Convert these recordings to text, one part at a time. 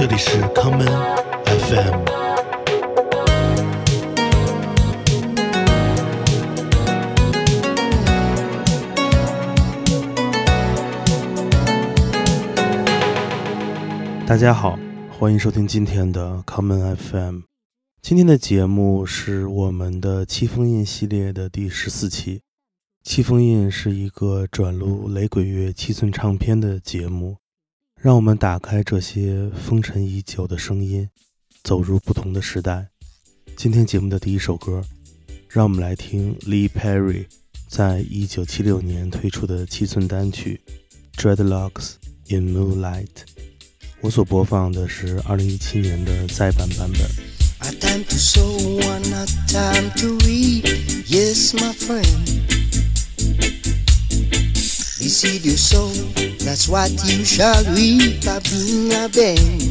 这里是 common FM。大家好，欢迎收听今天的 common FM。今天的节目是我们的七封印系列的第十四期。七封印是一个转录雷鬼乐七寸唱片的节目。让我们打开这些封尘已久的声音，走入不同的时代。今天节目的第一首歌，让我们来听 Lee Perry 在一九七六年推出的七寸单曲《Dreadlocks in Moonlight》。我所播放的是二零一七年的再版版本。seed you sow, that's what you shall reap a band.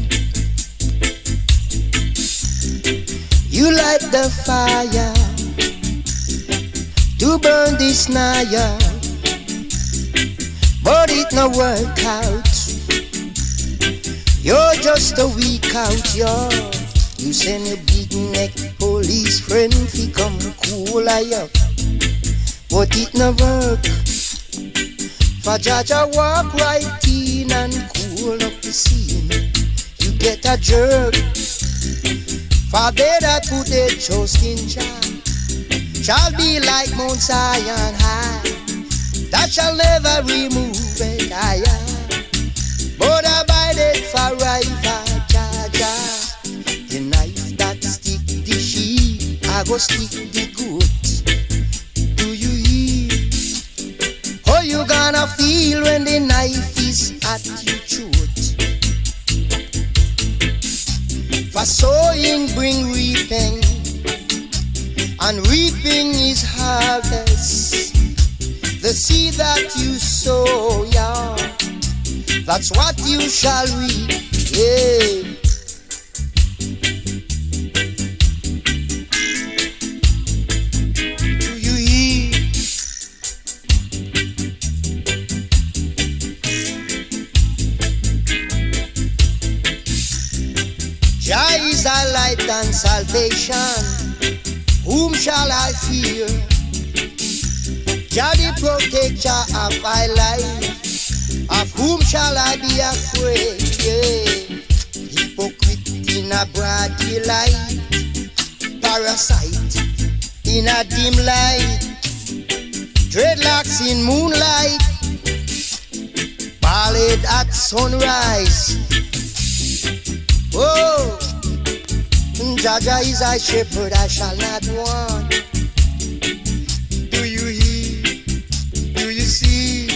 You light the fire to burn this naya, but it no work out. You're just a weak out, yo. You send your big neck police friend fi come cool I up, but it no work. For Jaja walk right in and cool up the scene. You get a jerk. For that put their trust in shall be like Mount Zion high. That shall never remove it higher. But abided forever, Jaja. The knife that stick the sheep, I go stick the goat. Gonna feel when the knife is at your throat? For sowing bring reaping, and reaping is harvest. The seed that you sow, yeah, that's what you shall reap, yeah. Salvation. Whom shall I fear? Jah the protector of my life. Of whom shall I be afraid? Yeah. Hypocrite in a broad daylight, parasite in a dim light, dreadlocks in moonlight, ballad at sunrise. Oh. Jaja is a shepherd, I shall not want. Do you hear? Do you see?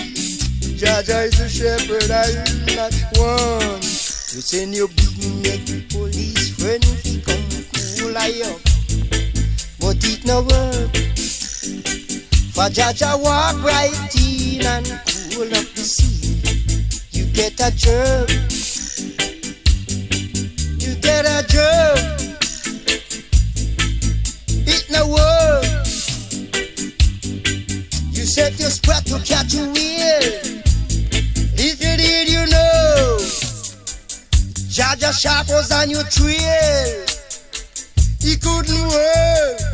Jaja is a shepherd, I will not want. You send your big neck police friend to come cool I up, but it no work. For Jaja walk right in and cool up the sea. You get a jerk. You get a jerk the world. You set your spot to catch a wheel. If you did, you know. Jaja Sharp was on your trail. He couldn't work.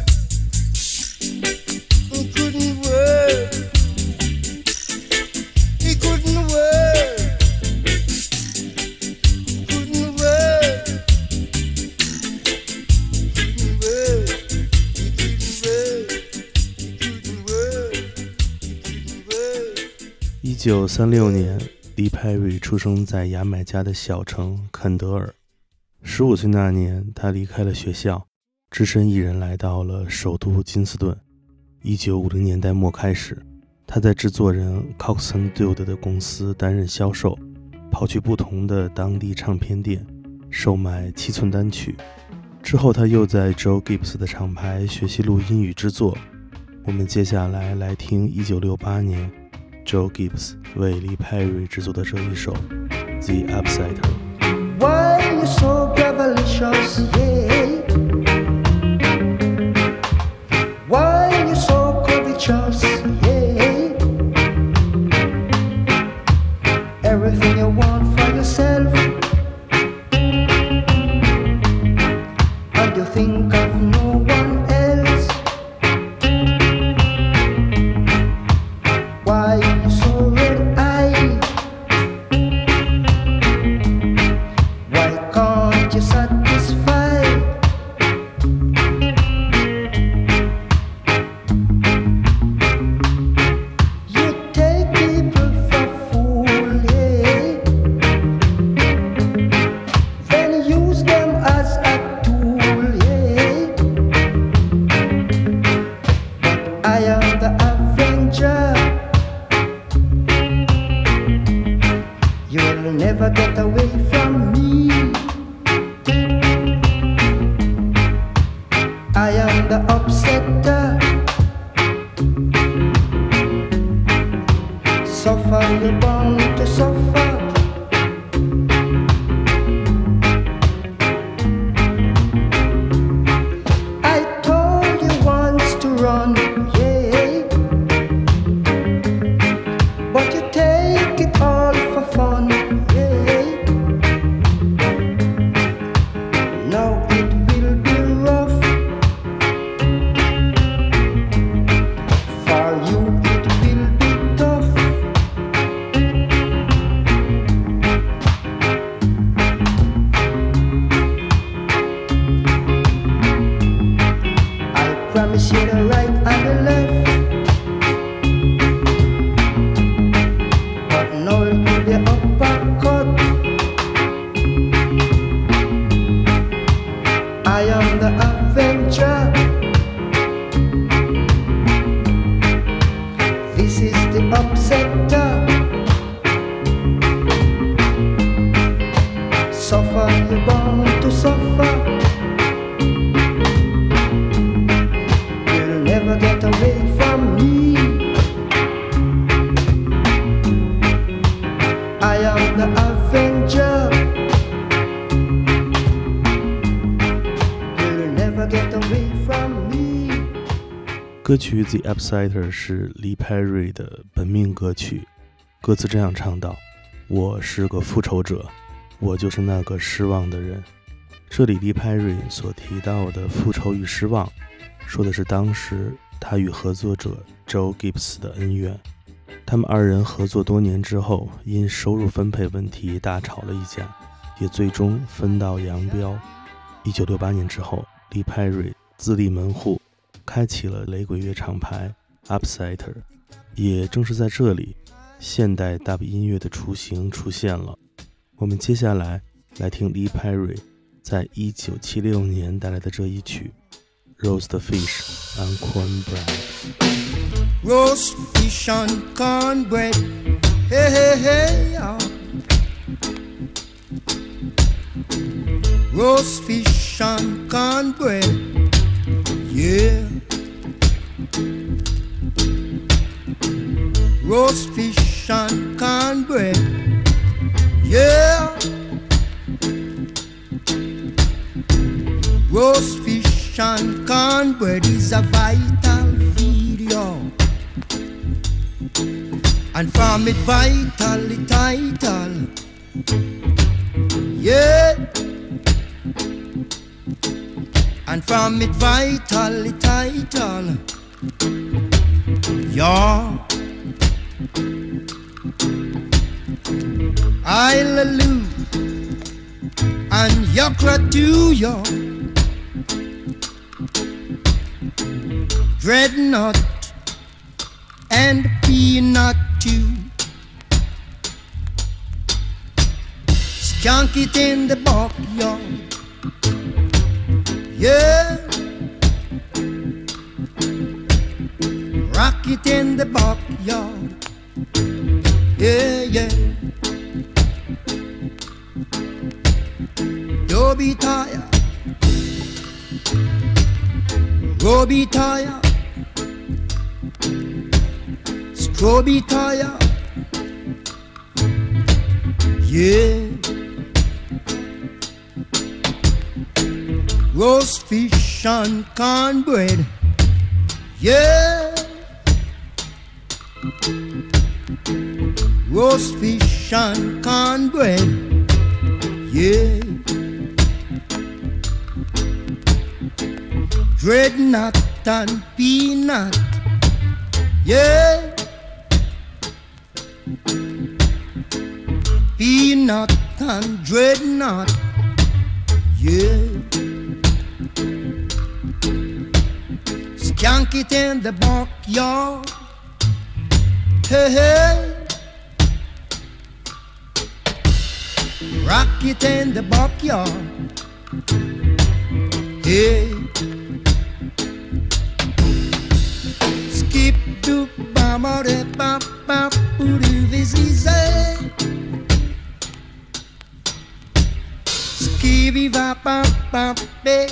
九三六年，李派瑞出生在牙买加的小城肯德尔。十五岁那年，他离开了学校，只身一人来到了首都金斯顿。一九五零年代末开始，他在制作人 Coxon Dude 的公司担任销售，跑去不同的当地唱片店售卖七寸单曲。之后，他又在 Joe Gibbs 的厂牌学习录音与制作。我们接下来来听一九六八年。Joe Gibbs 为 Lee Perry 制作的这一首《The Upsider》。曲《The Upsider》是黎派瑞的本命歌曲，歌词这样唱道：“我是个复仇者，我就是那个失望的人。”这里黎派瑞所提到的复仇与失望，说的是当时他与合作者 Joe Gibbs 的恩怨。他们二人合作多年之后，因收入分配问题大吵了一架，也最终分道扬镳。一九六八年之后，黎派瑞自立门户，开启了雷鬼乐厂牌 Upsider。也正是在这里，现代 Dub 音乐的雏形出现了。我们接下来来听 Lee Perry 在一九七六年带来的这一曲《Roast Fish and Cornbread》。roast fish on cornbread. Hey, hey, hey, ah. Roast fish on cornbread. Yeah. Roast fish and cornbread. Yeah. Roast fish and cornbread is a vital yo. And from it vital, it title. Yeah. And from it vital, it title. Yeah. Hallelujah. And yakra to yo. Dreadnought and peanut too. Skunk it in the backyard. Yeah. Rock it in the backyard. Yeah, yeah. Tired. Scrubby tire. Yeah. Roast fish and cornbread. Yeah. Roast fish and cornbread. Yeah. Dreadnought and peanut. Yeah. Peanut and dreadnought. Yeah. Skunk it in the backyard. Hey, hey. Rock it in the backyard. Hey. Ba boo doo this easy. Qui viva pa pa pe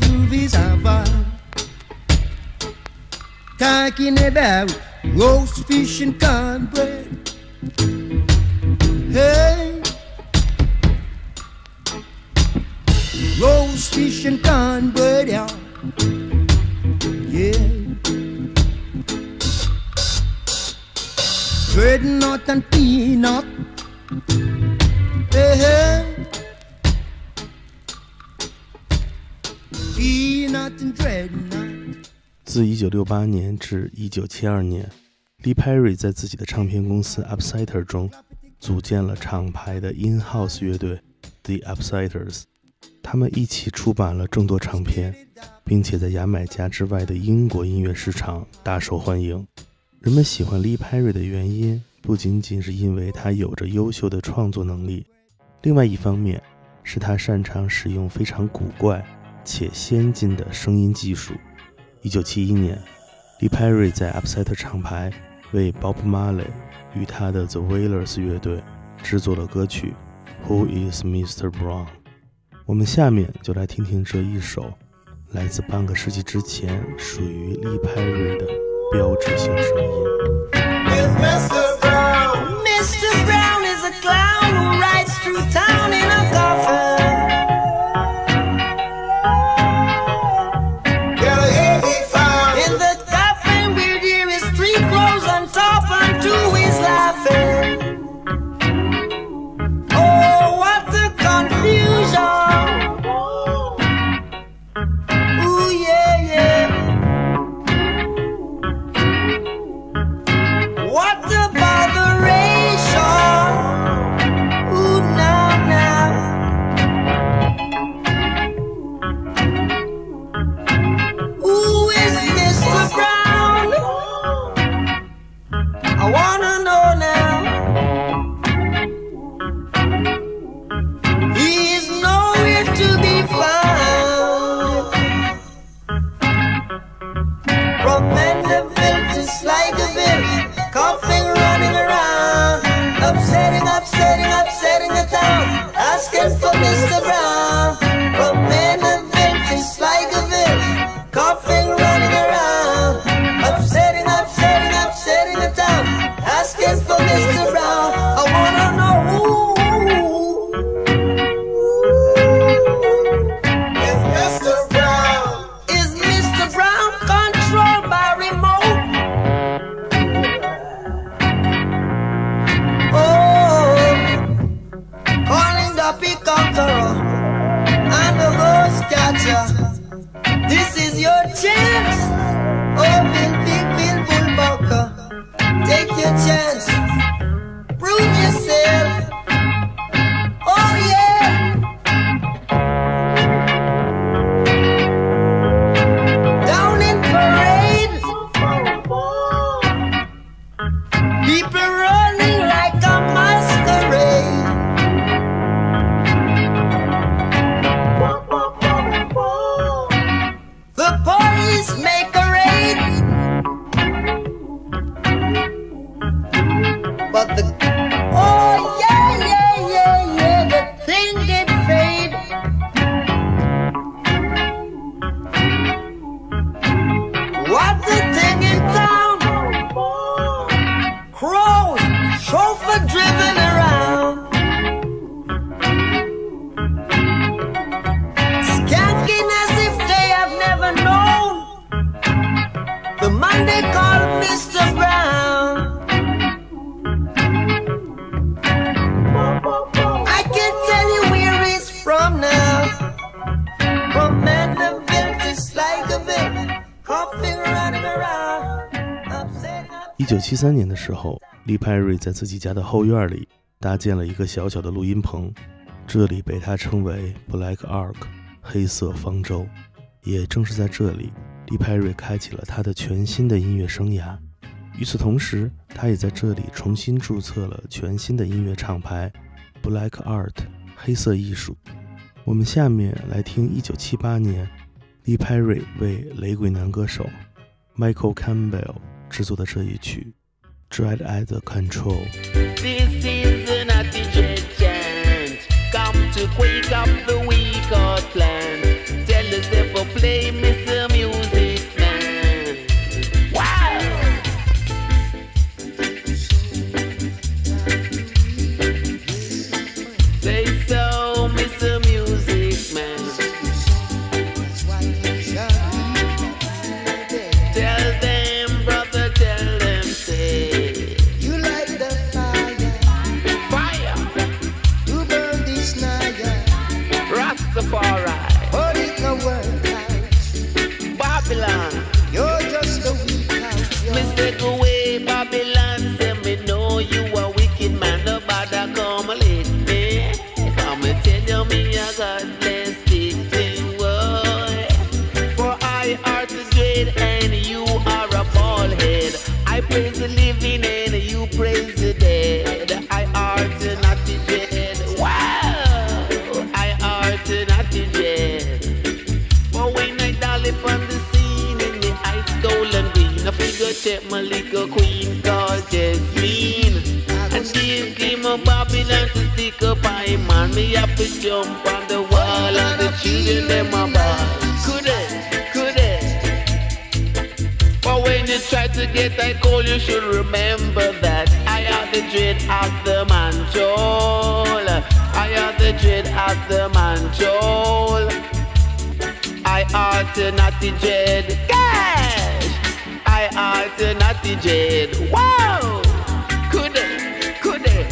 Zuvisava Talking about roast fish and cornbread. Hey. Roast fish and cornbread, yeah. Yeah rednotend rednotend rednote 自1968年至1972年，Lee Perry 在自己的唱片公司 Upsider 中组建了厂牌的 In-house 乐队 The Upsiders。他们一起出版了众多唱片，并且在牙买加之外的英国音乐市场大受欢迎。人们喜欢 Lee Perry 的原因，不仅仅是因为他有着优秀的创作能力，另外一方面是他擅长使用非常古怪且先进的声音技术。1971年，Lee Perry 在 Upset 厂牌为 Bob Marley 与他的 The Wailers 乐队制作了歌曲《Who Is Mr. Brown》。我们下面就来听听这一首来自半个世纪之前属于 Lee Perry 的标志性声音。一九七三年的时候，利派瑞在自己家的后院里搭建了一个小小的录音棚，这里被他称为 Black Ark 黑色方舟。也正是在这里，利派瑞开启了他的全新的音乐生涯。与此同时，他也在这里重新注册了全新的音乐厂牌 Black Art 黑色艺术。我们下面来听1978年利派瑞为雷鬼男歌手 Michael Campbell 制作的这一曲《Dread at the Control》。 This is an attitude chant. Come to quake up the weak heart plan. Tell yourself to play Mr. dread of the manjol. I alternate dread. Gosh! I alternate dread. Wow! Could it? Could it?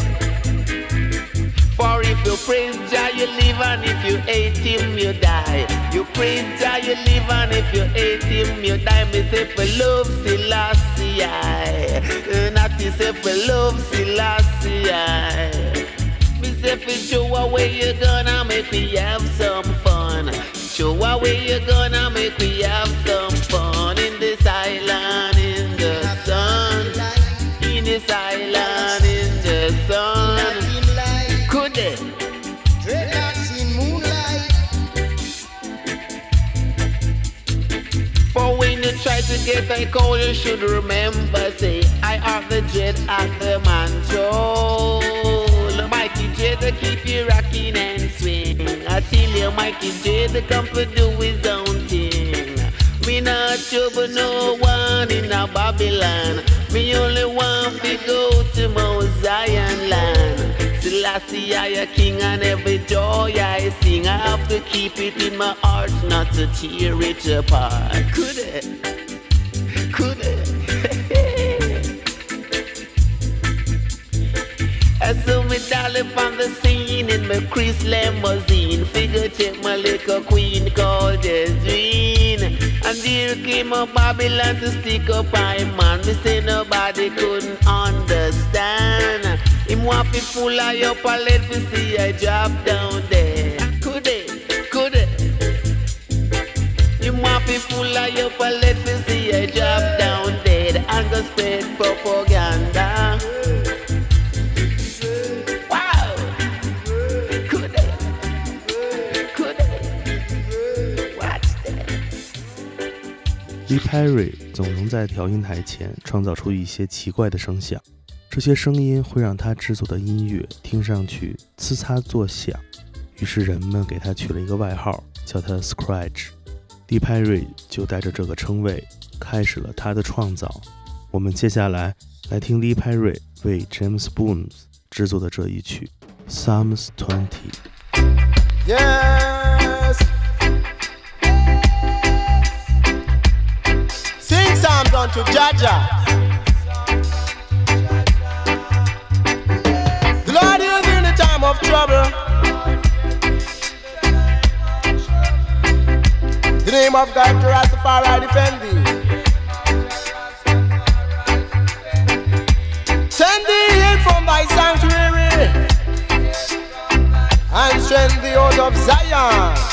For if you praise Jah, you live, and if you hate Him, you die. You praise Jah, you live, and if you hate Him, you die. Me say for love Selassie, I. Uh, not to say for love Selassie. I. Say for show away you gonna make me have some fun. Show away you gonna make me have some fun in this island in the sun. In this island in the sun. Could it? dreadlocks in moonlight. For when you try to get that call, you should remember, say, I are the jet at the mantle. To keep you rocking and swing. I tell you, Mikey J come to do his own thing. Me not trouble no one in a Babylon. Me only want to go to Mount Zion land. Selassie, I a king and every joy I sing. I have to keep it in my heart, not to tear it apart. Could it? I saw me dolly on the scene in my Chris limousine. Figure check my little queen called Jasmine. And here came a Babylon to stick up my man. Me say nobody couldn't understand. Him want to full of your palette to see I drop down there. Could it? Could it? Him want to full of your palette to see I drop down dead and go spread propaganda. Perry 总能在调音台前创造出一些奇怪的声响，这些声音会让他制作的音乐听上去呲嚓作响，于是人们给他取了一个外号，叫他 Scratch。Lee Perry 就带着这个称谓开始了他的创造。我们接下来来听 Lee Perry 为 James Boone 制作的这一曲 Psalms Twenty。Unto Jaja. The Lord is in the time of trouble. The name of God to Rastafari defend thee. Send thee in from thy sanctuary and strength the out of Zion.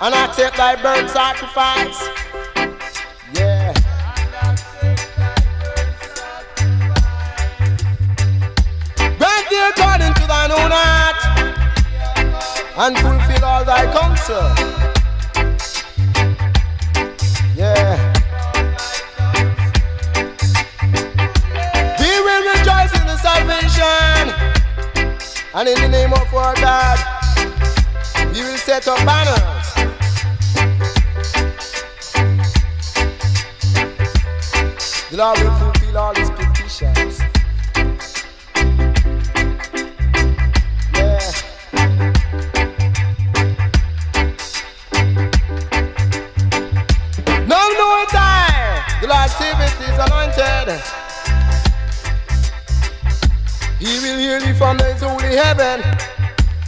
and I take thy burnt sacrifice. Yeah. Grant thee according to thine own heart, and fulfill all thy counsel. And in the name of our God, we will set up banners. Lord will fulfill all his petitions. Yeah. No, no time. The Lord saveth his anointed. He will heal thee from his holy heaven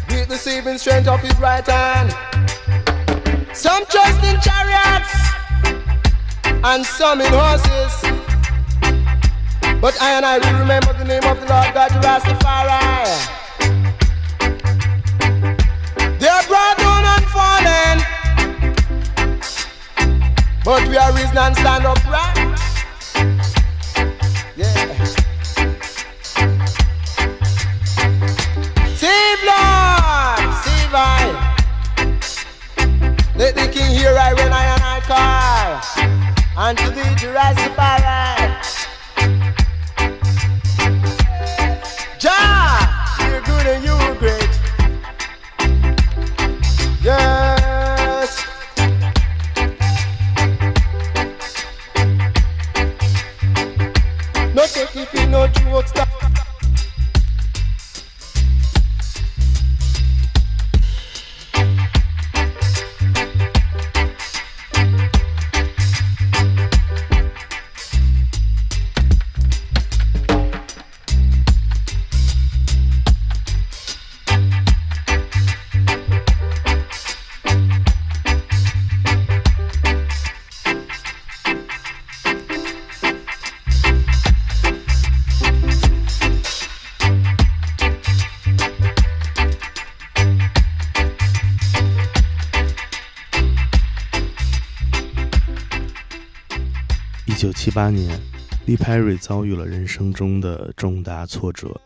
with the saving strength of his right hand. Some trust in chariots and some in horses. But I and I will remember the name of the Lord God, Rastafari. They are brought down and fallen, but we are risen and stand upright. Yeah. Save Lord, save I. Let the King hear I when I and I call. And to the Rastafari. Jah, you're you're great. Yes. No take you no joke 七八年，利派瑞遭遇了人生中的重大挫折，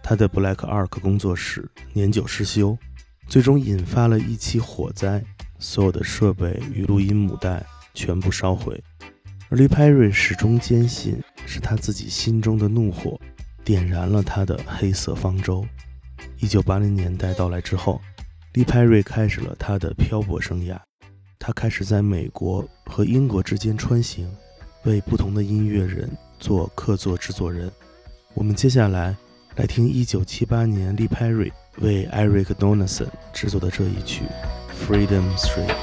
他的 Black Ark 工作室年久失修，最终引发了一起火灾，所有的设备与录音母带全部烧毁。而利派瑞始终坚信，是他自己心中的怒火点燃了他的黑色方舟。一九八零年代到来之后，利派瑞开始了他的漂泊生涯，他开始在美国和英国之间穿行。为不同的音乐人做客座制作人。我们接下来来听1978年利佩瑞为 Eric Donaldson 制作的这一曲《Freedom Street》。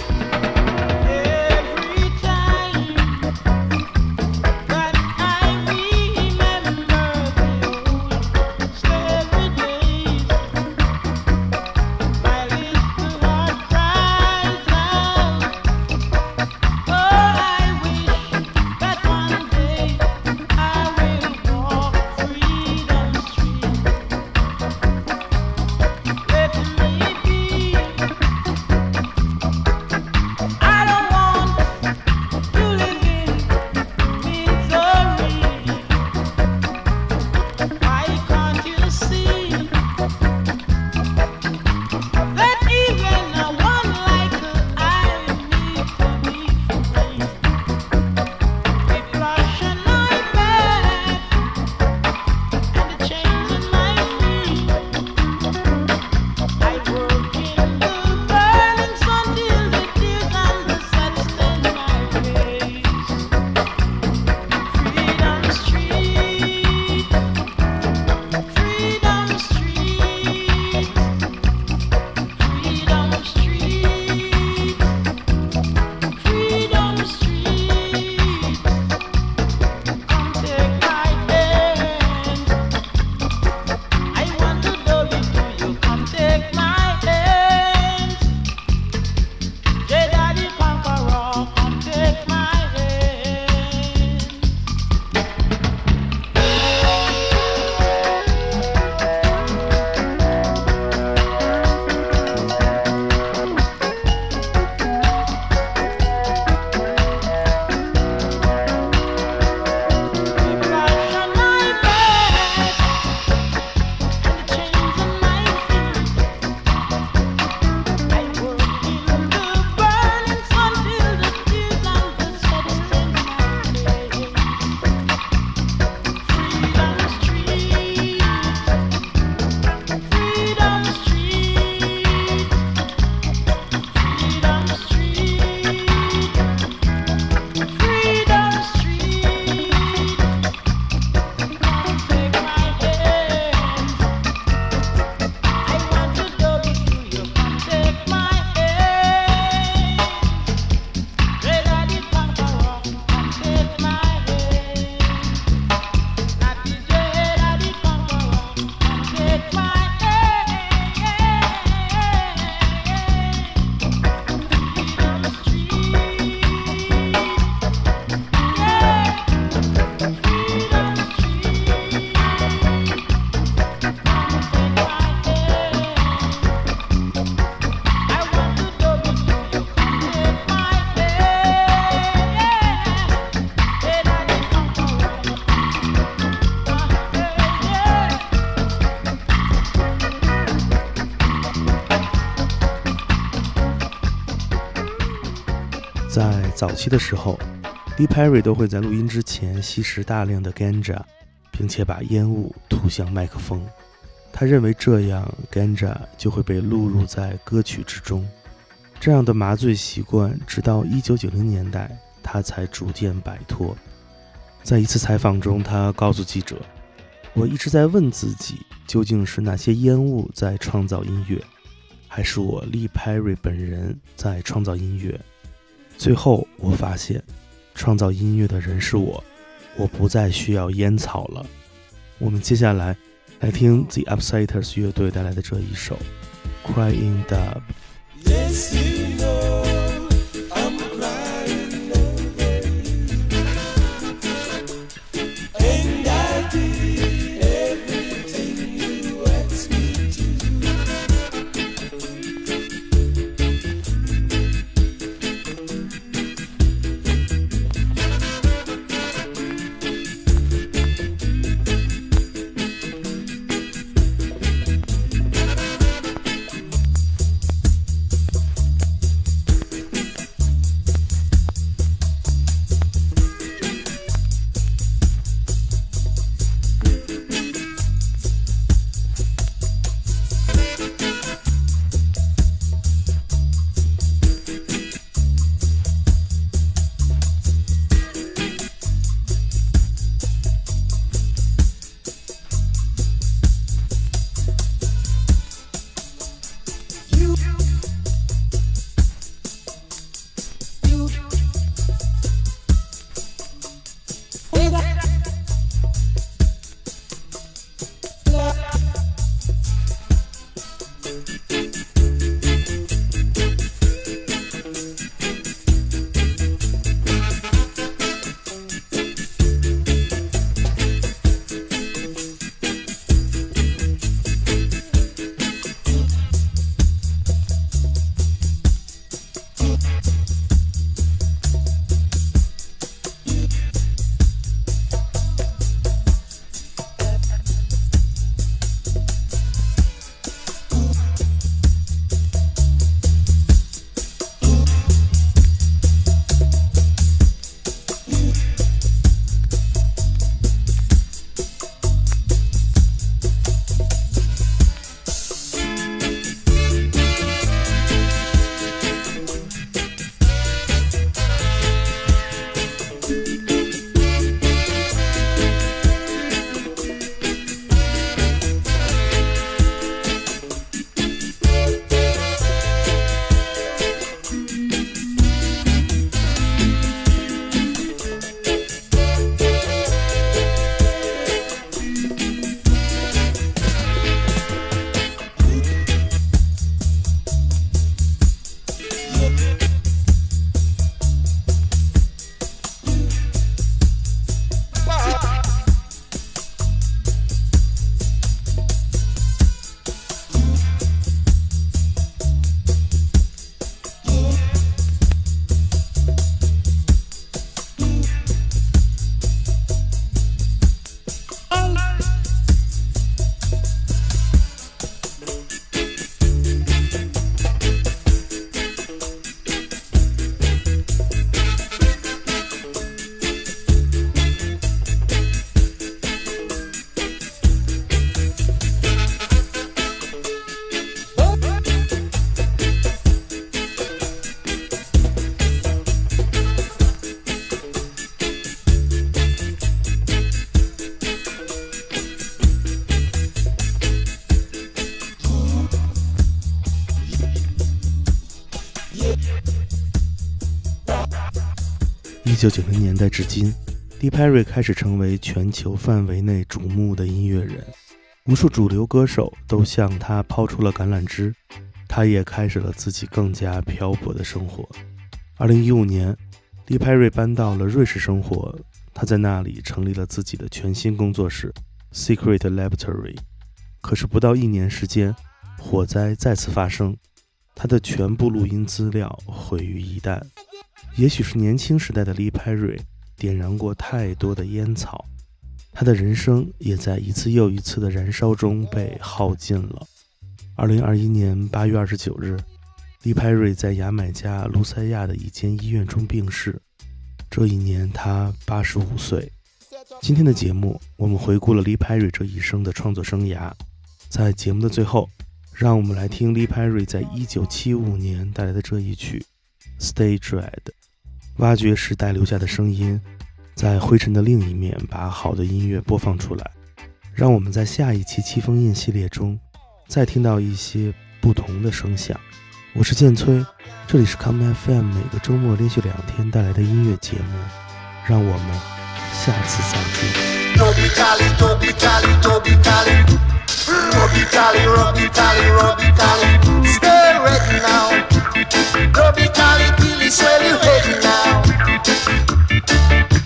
在早期的时候，Lee Perry 都会在录音之前吸食大量的 ganja，并且把烟雾吐向麦克风。他认为这样 ganja 就会被录入在歌曲之中。这样的麻醉习惯，直到1990年代，他才逐渐摆脱。在一次采访中，他告诉记者：“我一直在问自己，究竟是哪些烟雾在创造音乐，还是我利 Perry 本人在创造音乐？最后，我发现，创造音乐的人是我，我不再需要烟草了。”我们接下来来听 The Upsiders 乐队带来的这一首《Crying Dub》。九九零年代至今，Lee Perry 开始成为全球范围内瞩目的音乐人，无数主流歌手都向他抛出了橄榄枝，他也开始了自己更加漂泊的生活。二零一五年，Lee Perry 搬到了瑞士生活，他在那里成立了自己的全新工作室 Secret Laboratory。可是不到一年时间，火灾再次发生，他的全部录音资料毁于一旦。也许是年轻时代的 Lee Perry 点燃过太多的烟草，他的人生也在一次又一次的燃烧中被耗尽了。二零二一年八月二十九日利派瑞在牙买加卢塞亚的一间医院中病逝，这一年他八十五岁。今天的节目，我们回顾了利派瑞这一生的创作生涯。在节目的最后，让我们来听利派瑞在一九七五年带来的这一曲《Stay Dread》，挖掘时代留下的声音，在灰尘的另一面把好的音乐播放出来。让我们在下一期七封印系列中，再听到一些不同的声响。我是建崔，这里是 Come FM 每个周末连续两天带来的音乐节目，让我们下次再见。Now. Now.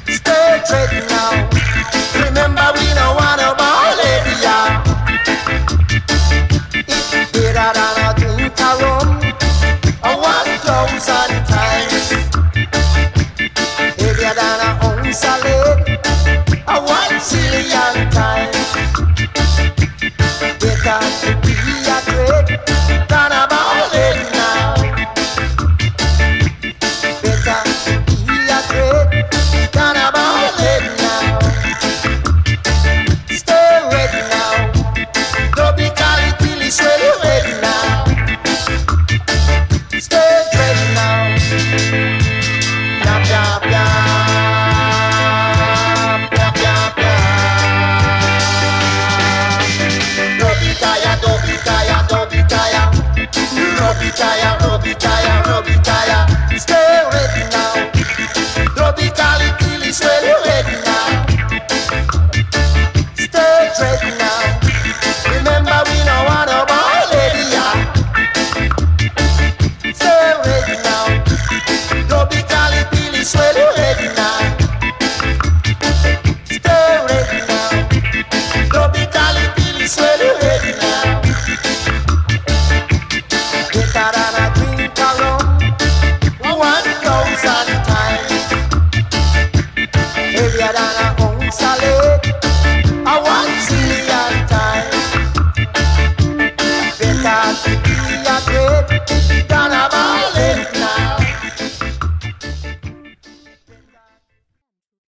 Stay ready now. Bla, bla, bla. Bla, bla, bla. Robi taja, dobi taja, dobi taja. Robi taja, robi taja, robi.